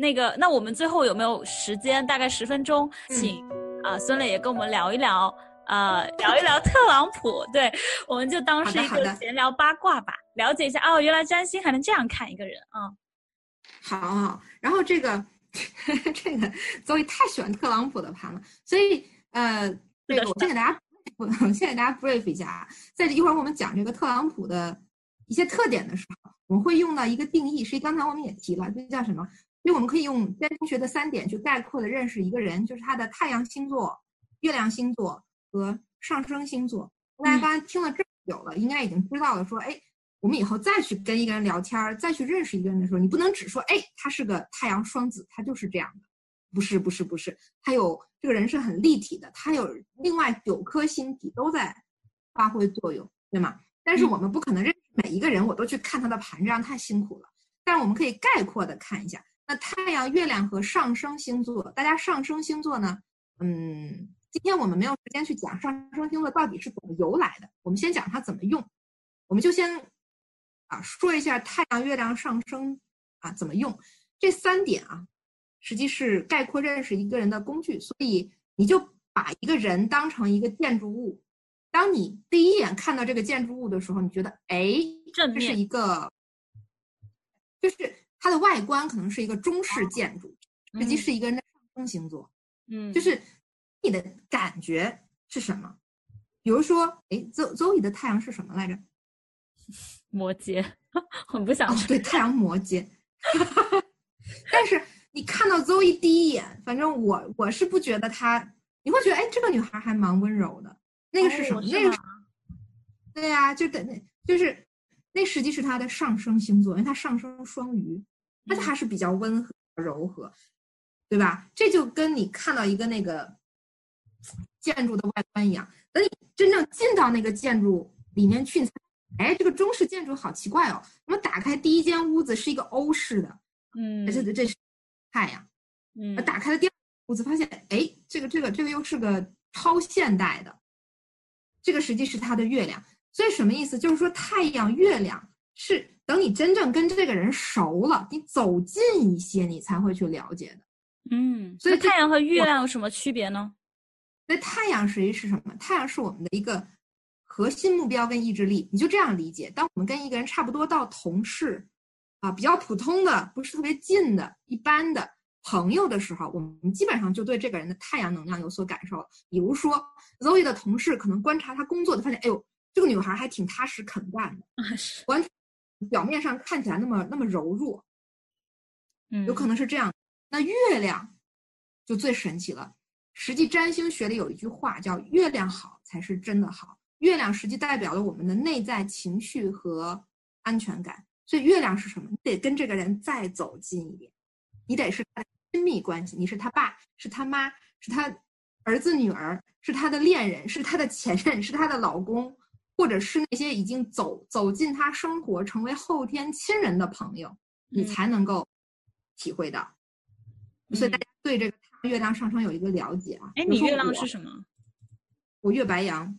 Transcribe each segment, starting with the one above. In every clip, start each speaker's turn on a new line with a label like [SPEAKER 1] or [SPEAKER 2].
[SPEAKER 1] 那个，那我们最后有没有时间？大概十分钟，请啊孙磊也跟我们聊一聊，呃，聊一聊特朗普。对，我们就当是一个闲聊八卦吧，了解一下哦，原来占星还能这样看一个人啊。
[SPEAKER 2] 好，然后这个 这个所以太喜欢特朗普的盘了，所以呃，这个我先给大家，我先给大家 brief 一下啊，在一会儿我们讲这个特朗普的一些特点的时候，我们会用到一个定义，实际刚才我们也提了，这叫什么？因为我们可以用占星学的三点去概括的认识一个人，就是他的太阳星座、月亮星座和上升星座。大家刚才听了这么久了，应该已经知道了，说哎。我们以后再去跟一个人聊天，再去认识一个人的时候，你不能只说，哎，他是个太阳双子，他就是这样的，不是，不是，不是，他有这个人是很立体的，他有另外九颗星体都在发挥作用，对吗？但是我们不可能认识每一个人，我都去看他的盘，这样太辛苦了。但是我们可以概括的看一下，那太阳、月亮和上升星座，大家上升星座呢？嗯，今天我们没有时间去讲上升星座到底是怎么由来的，我们先讲它怎么用，我们就先。啊，说一下太阳、月亮上升啊怎么用？这三点啊，实际是概括认识一个人的工具。所以你就把一个人当成一个建筑物，当你第一眼看到这个建筑物的时候，你觉得哎，这是一个，就是它的外观可能是一个中式建筑，实际是一个人的上升星座。
[SPEAKER 1] 嗯，
[SPEAKER 2] 就是你的感觉是什么？比如说，哎，邹邹宇的太阳是什么来着？
[SPEAKER 1] 摩羯，很不想
[SPEAKER 2] 对太阳摩羯，但是你看到 Zoe 第一眼，反正我我是不觉得她，你会觉得哎，这个女孩还蛮温柔的。那个是什么？那个对呀，就等那，就是那实际是它的上升星座，因为它上升双鱼，那她还是比较温和柔和，对吧？这就跟你看到一个那个建筑的外观一样，等你真正进到那个建筑里面去。哎，这个中式建筑好奇怪哦！我们打开第一间屋子是一个欧式的，
[SPEAKER 1] 嗯，
[SPEAKER 2] 这这是太阳，
[SPEAKER 1] 嗯，
[SPEAKER 2] 打开了第二屋子，发现哎，这个这个这个又是个超现代的，这个实际是它的月亮。所以什么意思？就是说太阳、月亮是等你真正跟这个人熟了，你走近一些，你才会去了解的。
[SPEAKER 1] 嗯，所以太阳和月亮有什么区别呢？
[SPEAKER 2] 那太阳实际是什么？太阳是我们的一个。核心目标跟意志力，你就这样理解。当我们跟一个人差不多到同事，啊，比较普通的，不是特别近的，一般的朋友的时候，我们基本上就对这个人的太阳能量有所感受。比如说，Zoe 的同事可能观察他工作的，发现，哎呦，这个女孩还挺踏实肯干的，完全表面上看起来那么那么柔弱，
[SPEAKER 1] 嗯，
[SPEAKER 2] 有可能是这样。那月亮就最神奇了。实际占星学里有一句话叫“月亮好才是真的好”。月亮实际代表了我们的内在情绪和安全感，所以月亮是什么？你得跟这个人再走近一点，你得是他的亲密关系，你是他爸，是他妈，是他儿子女儿，是他的恋人，是他的前任，是他的老公，或者是那些已经走走进他生活、成为后天亲人的朋友，你才能够体会到。所以大家对这个月亮上升有一个了解啊。
[SPEAKER 1] 哎，你月亮是什么？
[SPEAKER 2] 我月白羊。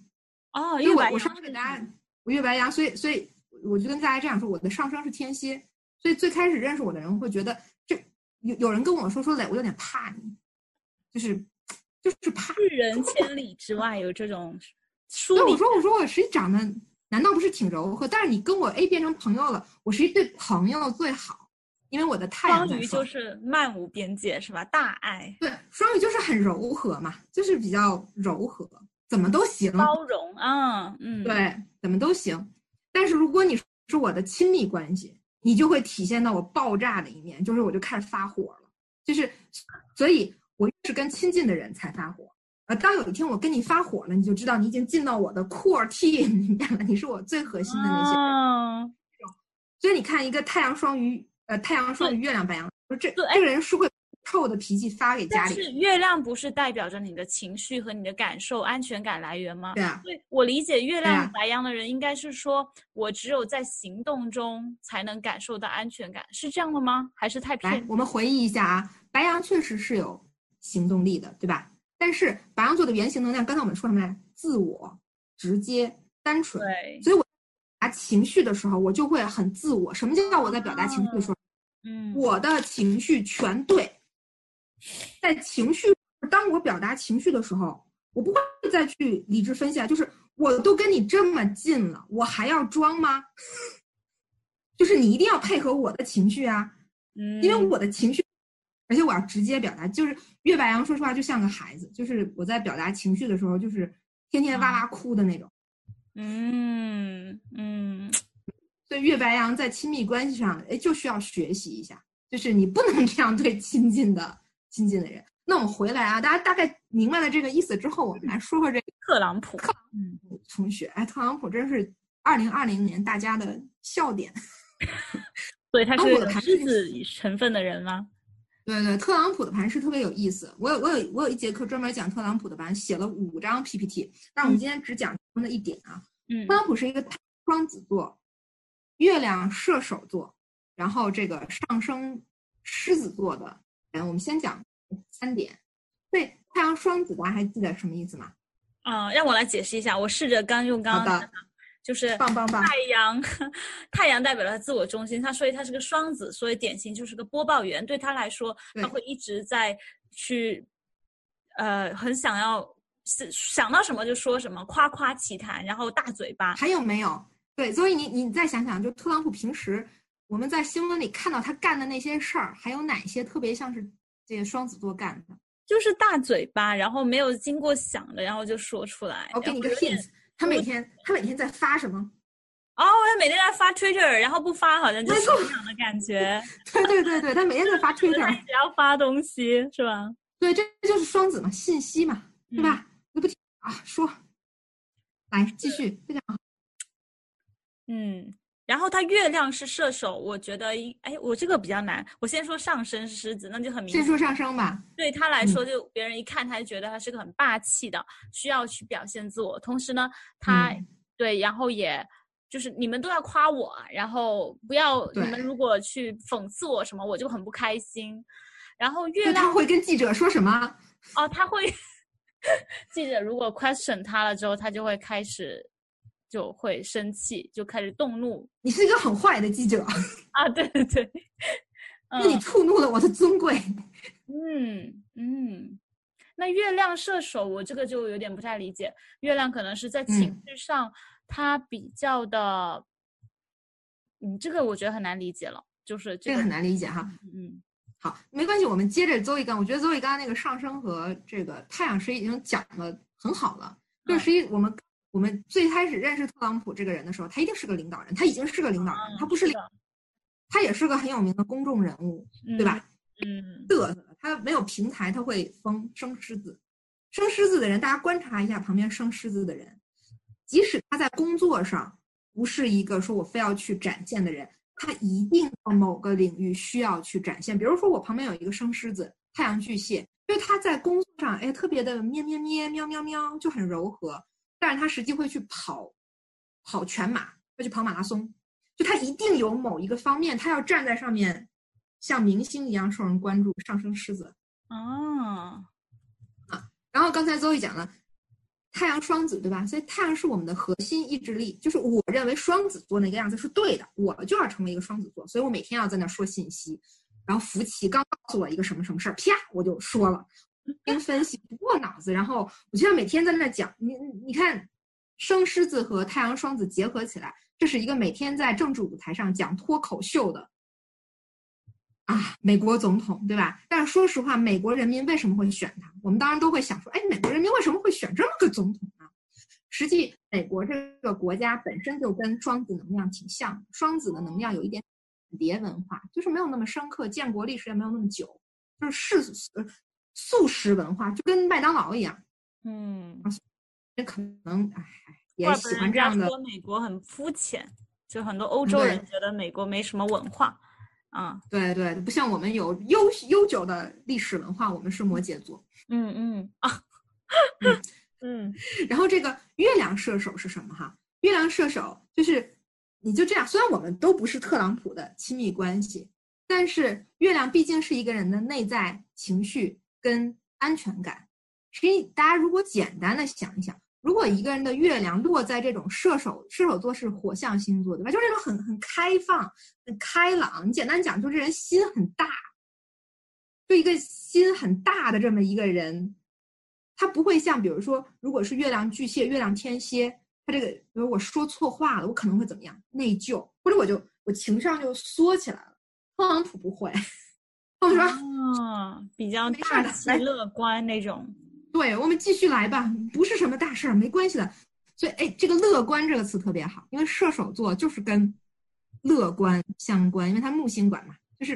[SPEAKER 1] 哦，
[SPEAKER 2] 因为我我上次给大家，我月白羊，所以所以我就跟大家这样说，我的上升是天蝎，所以最开始认识我的人会觉得，这有有人跟我说说磊，我有点怕你，就是就是怕。
[SPEAKER 1] 拒人千里之外有这种疏离。
[SPEAKER 2] 我说我说我实际长得难道不是挺柔和？但是你跟我 A 变成朋友了，我实际对朋友最好，因为我的太阳
[SPEAKER 1] 双鱼就是漫无边界是吧？大爱。
[SPEAKER 2] 对，双鱼就是很柔和嘛，就是比较柔和。怎么都行，
[SPEAKER 1] 包容啊，嗯，
[SPEAKER 2] 对，怎么都行。但是如果你是我的亲密关系，你就会体现到我爆炸的一面，就是我就开始发火了，就是，所以我越是跟亲近的人才发火。呃，当有一天我跟你发火了，你就知道你已经进到我的 core team 里面了，你是我最核心的那些人。所以你看，一个太阳双鱼，呃，太阳双鱼，月亮白羊，说这这个人是会。臭的脾气发给家里，
[SPEAKER 1] 是月亮不是代表着你的情绪和你的感受、安全感来源吗？
[SPEAKER 2] 对啊，
[SPEAKER 1] 对我理解月亮白羊的人应该是说，我只有在行动中才能感受到安全感，是这样的吗？还是太偏？
[SPEAKER 2] 我们回忆一下啊，白羊确实是有行动力的，对吧？但是白羊座的原型能量，刚才我们说什么来？自我、直接、单纯。
[SPEAKER 1] 对，
[SPEAKER 2] 所以我表达情绪的时候，我就会很自我。什么叫我在表达情绪的时候？
[SPEAKER 1] 嗯，
[SPEAKER 2] 我的情绪全对，在情绪，当我表达情绪的时候，我不会再去理智分析啊，就是我都跟你这么近了，我还要装吗？就是你一定要配合我的情绪啊，
[SPEAKER 1] 嗯，
[SPEAKER 2] 因为我的情绪，而且我要直接表达，就是月白羊说实话就像个孩子，就是我在表达情绪的时候，就是天天哇哇哭的那种，
[SPEAKER 1] 嗯嗯。
[SPEAKER 2] 所以月白羊在亲密关系上，哎，就需要学习一下，就是你不能这样对亲近的亲近的人。那我们回来啊，大家大概明白了这个意思之后，我们来说说这个
[SPEAKER 1] 特朗普。
[SPEAKER 2] 特朗普同学，哎，特朗普真是二零二零年大家的笑点。
[SPEAKER 1] 所以他是狮子成分的人吗？
[SPEAKER 2] 对对，特朗普的盘是特别有意思。我有我有我有一节课专门讲特朗普的盘，写了五张 PPT，但我们今天只讲其中的一点啊。
[SPEAKER 1] 嗯，
[SPEAKER 2] 特朗普是一个双子座。月亮射手座，然后这个上升狮子座的人，我们先讲三点。对，太阳双子，大家还记得什么意思吗？
[SPEAKER 1] 啊，让我来解释一下。我试着刚用刚刚的，就是
[SPEAKER 2] 棒棒棒。
[SPEAKER 1] 太阳，太阳代表了自我中心，他所以他是个双子，所以典型就是个播报员。对他来说，他会一直在去，呃，很想要想到什么就说什么，夸夸其谈，然后大嘴巴。
[SPEAKER 2] 还有没有？对，所以你你再想想，就特朗普平时我们在新闻里看到他干的那些事儿，还有哪些特别像是这个双子座干的？
[SPEAKER 1] 就是大嘴巴，然后没有经过想的，然后就说出来。
[SPEAKER 2] 我给你个 hint，他每天他每天在发什么？
[SPEAKER 1] 哦，他每天在发 Twitter，然后不发好像就是这样的感觉。
[SPEAKER 2] 对对对对，他每天在发 Twitter，
[SPEAKER 1] 只要发东西是吧？
[SPEAKER 2] 对，这就是双子嘛，信息嘛，对吧？那不啊，说，来继续，非常好。
[SPEAKER 1] 嗯，然后他月亮是射手，我觉得，哎，我这个比较难。我先说上升是狮子，那就很明显。
[SPEAKER 2] 先说上升吧。
[SPEAKER 1] 对他来说，就别人一看他就觉得他是个很霸气的，需要去表现自我。同时呢，他对，然后也就是你们都要夸我，然后不要你们如果去讽刺我什么，我就很不开心。然后月亮
[SPEAKER 2] 会跟记者说什么？
[SPEAKER 1] 哦，他会 记者如果 question 他了之后，他就会开始。就会生气，就开始动怒。
[SPEAKER 2] 你是一个很坏的记者
[SPEAKER 1] 啊！对对对，
[SPEAKER 2] 那你触怒了我的尊贵。
[SPEAKER 1] 嗯嗯，那月亮射手，我这个就有点不太理解。月亮可能是在情绪上，他比较的，嗯，这个我觉得很难理解了。就是
[SPEAKER 2] 这个很难理解哈。
[SPEAKER 1] 嗯，
[SPEAKER 2] 好，没关系，我们接着周一刚。我觉得周一刚那个上升和这个太阳是已经讲的很好了。就实际我们。我们最开始认识特朗普这个人的时候，他一定是个领导人，他已经是个领导人，他不是，他也是个很有名的公众人物，对吧？
[SPEAKER 1] 嗯，
[SPEAKER 2] 嘚瑟，他没有平台，他会疯生狮子，生狮子的人，大家观察一下旁边生狮子的人，即使他在工作上不是一个说我非要去展现的人，他一定在某个领域需要去展现。比如说我旁边有一个生狮子，太阳巨蟹，就是他在工作上，哎，特别的咩咩咩，喵喵喵，就很柔和。但是他实际会去跑，跑全马，会去跑马拉松，就他一定有某一个方面，他要站在上面，像明星一样受人关注。上升狮子，
[SPEAKER 1] 哦，
[SPEAKER 2] 啊，然后刚才邹毅讲了，太阳双子对吧？所以太阳是我们的核心意志力，就是我认为双子座那个样子是对的，我就要成为一个双子座，所以我每天要在那说信息。然后福奇刚告诉我一个什么什么事儿，啪，我就说了。听分析不过脑子，然后我就要每天在那讲。你你看，生狮子和太阳双子结合起来，这是一个每天在政治舞台上讲脱口秀的啊，美国总统，对吧？但是说实话，美国人民为什么会选他？我们当然都会想说，哎，美国人民为什么会选这么个总统呢？实际，美国这个国家本身就跟双子能量挺像，双子的能量有一点别文化，就是没有那么深刻，建国历史也没有那么久，就是世俗。素食文化就跟麦当劳一样，
[SPEAKER 1] 嗯，
[SPEAKER 2] 也可能哎也喜欢这样的。
[SPEAKER 1] 说美国很肤浅，就很多欧洲人觉得美国没什么文化，啊，
[SPEAKER 2] 对对，不像我们有悠悠久的历史文化，我们是摩羯座，
[SPEAKER 1] 嗯嗯啊，嗯，
[SPEAKER 2] 然后这个月亮射手是什么哈？月亮射手就是你就这样，虽然我们都不是特朗普的亲密关系，但是月亮毕竟是一个人的内在情绪。跟安全感，所以大家如果简单的想一想，如果一个人的月亮落在这种射手，射手座是火象星座，对吧？就是那种很很开放、很开朗。你简单讲，就这人心很大，就一个心很大的这么一个人，他不会像比如说，如果是月亮巨蟹、月亮天蝎，他这个，比如我说错话了，我可能会怎么样？内疚，或者我就我情商就缩起来了。特朗普不会，我说
[SPEAKER 1] 啊，比较大气乐观那种。
[SPEAKER 2] 对我们继续来吧，不是什么大事儿，没关系的。所以，哎，这个“乐观”这个词特别好，因为射手座就是跟乐观相关，因为他木星管嘛，就是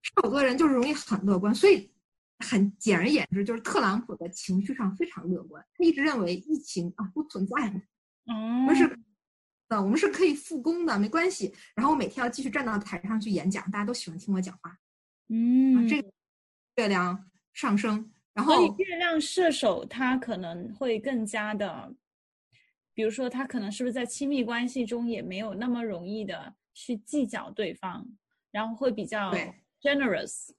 [SPEAKER 2] 射手座人就是容易很乐观，所以很简而言之，就是特朗普的情绪上非常乐观，他一直认为疫情啊不存在的，我们是的，我们是可以复工的，没关系。然后我每天要继续站到台上去演讲，大家都喜欢听我讲话。
[SPEAKER 1] 嗯，
[SPEAKER 2] 这个月亮上升。然后
[SPEAKER 1] 月亮射手他可能会更加的，比如说他可能是不是在亲密关系中也没有那么容易的去计较对方，然后会比较 generous。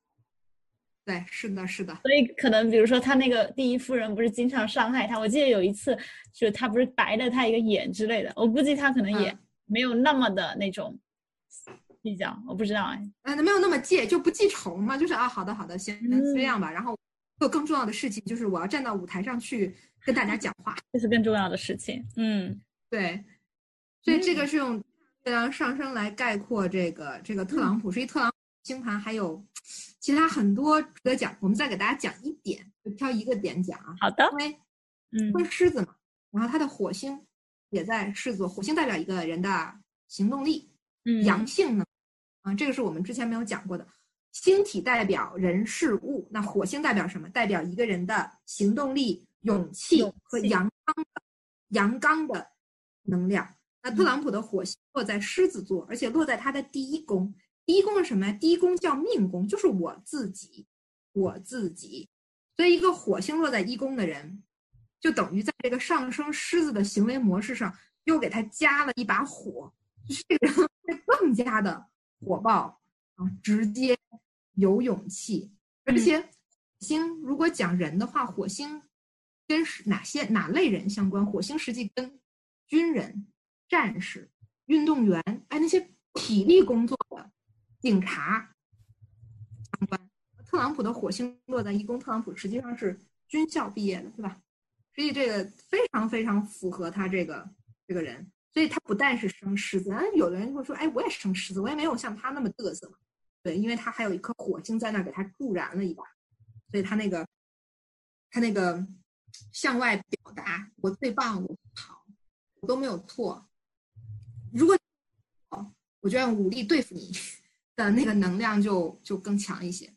[SPEAKER 2] 对，是的，是的。
[SPEAKER 1] 所以可能比如说他那个第一夫人不是经常伤害他，我记得有一次就是他不是白了他一个眼之类的，我估计他可能也没有那么的那种计较，我不知道哎。
[SPEAKER 2] 嗯，没有那么记，就不记仇嘛，就是啊，好的，好的，行，这样吧，然后。有更重要的事情，就是我要站到舞台上去跟大家讲话，
[SPEAKER 1] 这是更重要的事情。嗯，
[SPEAKER 2] 对，所以这个是用月亮上升来概括这个这个特朗普，是一特朗普星盘，还有其他很多值得讲。我们再给大家讲一点，就挑一个点讲啊。
[SPEAKER 1] 好的，
[SPEAKER 2] 因为
[SPEAKER 1] 嗯，
[SPEAKER 2] 是狮子嘛，然后他的火星也在狮子座，火星代表一个人的行动力，
[SPEAKER 1] 嗯，
[SPEAKER 2] 阳性呢，啊，这个是我们之前没有讲过的。星体代表人事物，那火星代表什么？代表一个人的行动力、勇气和阳刚的阳刚的能量。那特朗普的火星落在狮子座，而且落在他的第一宫。第一宫是什么呀？第一宫叫命宫，就是我自己，我自己。所以，一个火星落在一宫的人，就等于在这个上升狮子的行为模式上，又给他加了一把火，就是这个人会更加的火爆啊。直接有勇气，而且火星如果讲人的话，火星跟哪些哪类人相关？火星实际跟军人、战士、运动员，哎，那些体力工作的警察相关。特朗普的火星落在一宫，特朗普实际上是军校毕业的，对吧？所以这个非常非常符合他这个这个人。所以他不但是生狮子，有的人会说，哎，我也生狮子，我也没有像他那么嘚瑟嘛。对，因为他还有一颗火星在那儿给他助燃了一把，所以他那个他那个向外表达我最棒，我好，我都没有错。如果哦，我就用武力对付你的那个能量就就更强一些。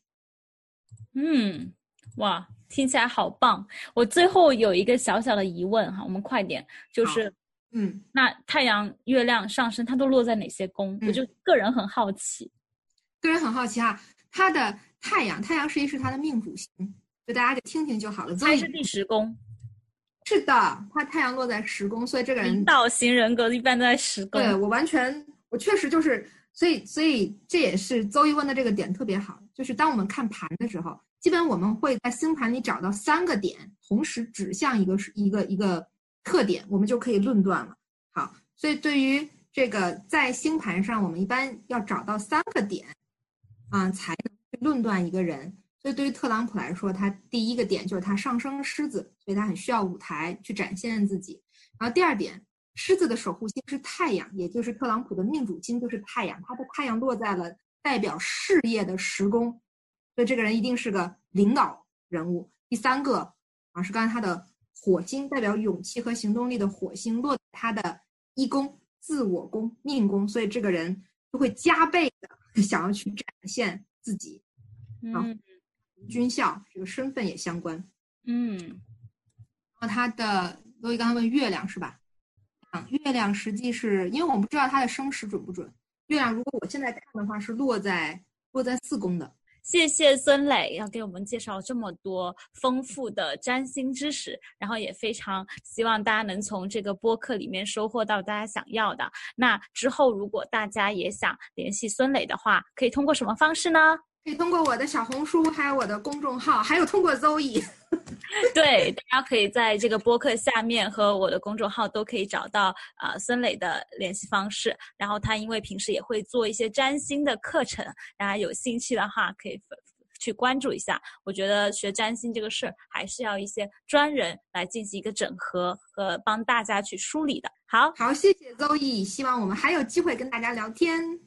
[SPEAKER 1] 嗯，哇，听起来好棒！我最后有一个小小的疑问哈，我们快点，就是
[SPEAKER 2] 嗯，
[SPEAKER 1] 那太阳、月亮上升它都落在哪些宫？我就个人很好奇。
[SPEAKER 2] 个人很好奇哈，他的太阳，太阳实际是他的命主星，就大家就听听就好了。
[SPEAKER 1] 他是第十宫，
[SPEAKER 2] 是的，他太阳落在十宫，所以这个人
[SPEAKER 1] 领导型人格一般都在十宫。
[SPEAKER 2] 对我完全，我确实就是，所以所以这也是邹一问的这个点特别好，就是当我们看盘的时候，基本我们会在星盘里找到三个点，同时指向一个是一个一个特点，我们就可以论断了。好，所以对于这个在星盘上，我们一般要找到三个点。啊，才能去论断一个人。所以对于特朗普来说，他第一个点就是他上升狮子，所以他很需要舞台去展现自己。然后第二点，狮子的守护星是太阳，也就是特朗普的命主星就是太阳，他的太阳落在了代表事业的十宫，所以这个人一定是个领导人物。第三个啊，是刚才他的火星，代表勇气和行动力的火星落在他的一宫自我宫命宫，所以这个人就会加倍的。想要去展现自己，
[SPEAKER 1] 嗯，
[SPEAKER 2] 军校这个身份也相关，
[SPEAKER 1] 嗯，
[SPEAKER 2] 然后他的，所以刚才问月亮是吧？嗯，月亮实际是因为我们不知道他的生时准不准。月亮如果我现在看的话，是落在落在四宫的。
[SPEAKER 1] 谢谢孙磊，要给我们介绍这么多丰富的占星知识，然后也非常希望大家能从这个播客里面收获到大家想要的。那之后，如果大家也想联系孙磊的话，可以通过什么方式呢？
[SPEAKER 2] 可以通过我的小红书，还有我的公众号，还有通过 Zoe。
[SPEAKER 1] 对，大家可以在这个播客下面和我的公众号都可以找到啊孙磊的联系方式。然后他因为平时也会做一些占星的课程，大家有兴趣的话可以去关注一下。我觉得学占星这个事儿还是要一些专人来进行一个整合和帮大家去梳理的。好
[SPEAKER 2] 好，谢谢 Zoe，希望我们还有机会跟大家聊天。